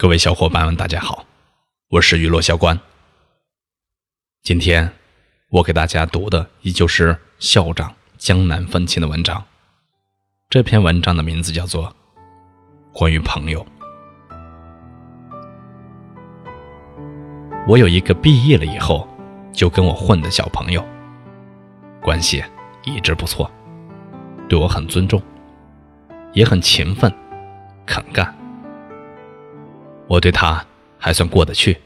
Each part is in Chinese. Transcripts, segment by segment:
各位小伙伴们，大家好，我是娱乐小关。今天我给大家读的依旧是校长江南风情的文章。这篇文章的名字叫做《关于朋友》。我有一个毕业了以后就跟我混的小朋友，关系一直不错，对我很尊重，也很勤奋，肯干。我对他还算过得去。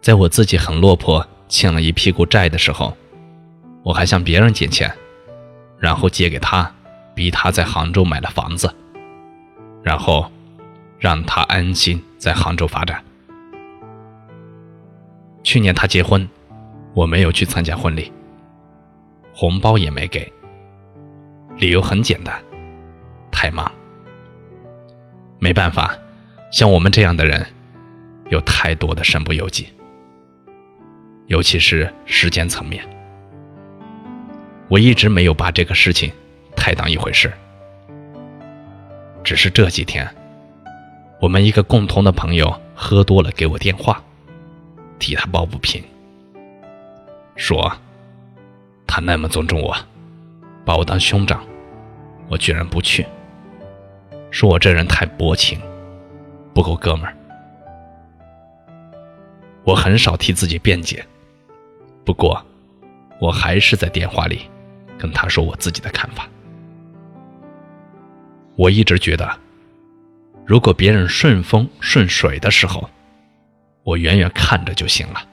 在我自己很落魄、欠了一屁股债的时候，我还向别人借钱，然后借给他，逼他在杭州买了房子，然后让他安心在杭州发展。去年他结婚，我没有去参加婚礼，红包也没给，理由很简单，太忙，没办法。像我们这样的人，有太多的身不由己，尤其是时间层面。我一直没有把这个事情太当一回事，只是这几天，我们一个共同的朋友喝多了给我电话，替他抱不平，说他那么尊重我，把我当兄长，我居然不去，说我这人太薄情。不够哥们儿，我很少替自己辩解，不过，我还是在电话里跟他说我自己的看法。我一直觉得，如果别人顺风顺水的时候，我远远看着就行了，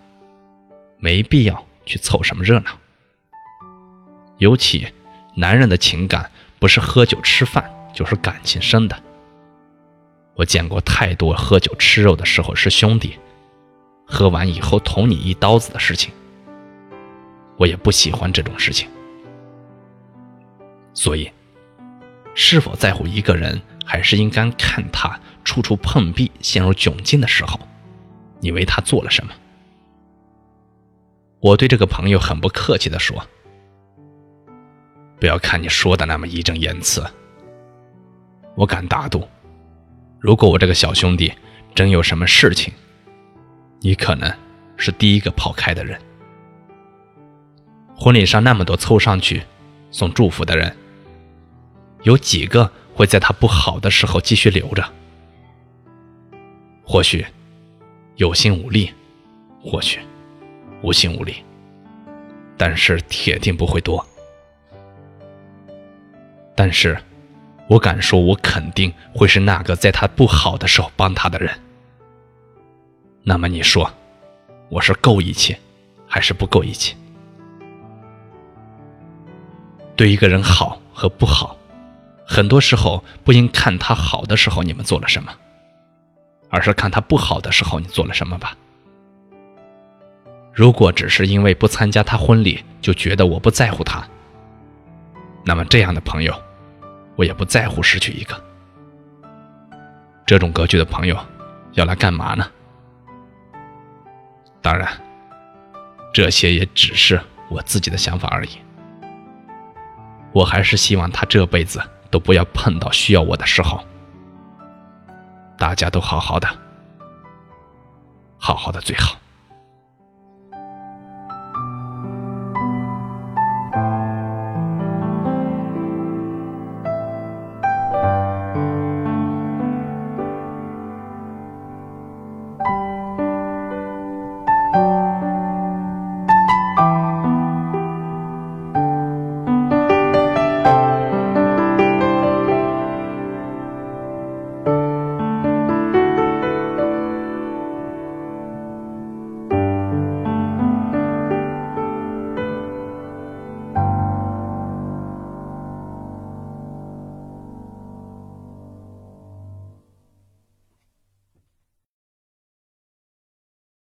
没必要去凑什么热闹。尤其，男人的情感不是喝酒吃饭，就是感情深的。我见过太多喝酒吃肉的时候是兄弟，喝完以后捅你一刀子的事情。我也不喜欢这种事情。所以，是否在乎一个人，还是应该看他处处碰壁、陷入窘境的时候，你为他做了什么？我对这个朋友很不客气的说：“不要看你说的那么义正言辞，我敢打赌。”如果我这个小兄弟真有什么事情，你可能是第一个跑开的人。婚礼上那么多凑上去送祝福的人，有几个会在他不好的时候继续留着？或许有心无力，或许无心无力，但是铁定不会多。但是。我敢说，我肯定会是那个在他不好的时候帮他的人。那么你说，我是够义气，还是不够义气？对一个人好和不好，很多时候不应看他好的时候你们做了什么，而是看他不好的时候你做了什么吧。如果只是因为不参加他婚礼就觉得我不在乎他，那么这样的朋友。我也不在乎失去一个这种格局的朋友，要来干嘛呢？当然，这些也只是我自己的想法而已。我还是希望他这辈子都不要碰到需要我的时候。大家都好好的，好好的最好。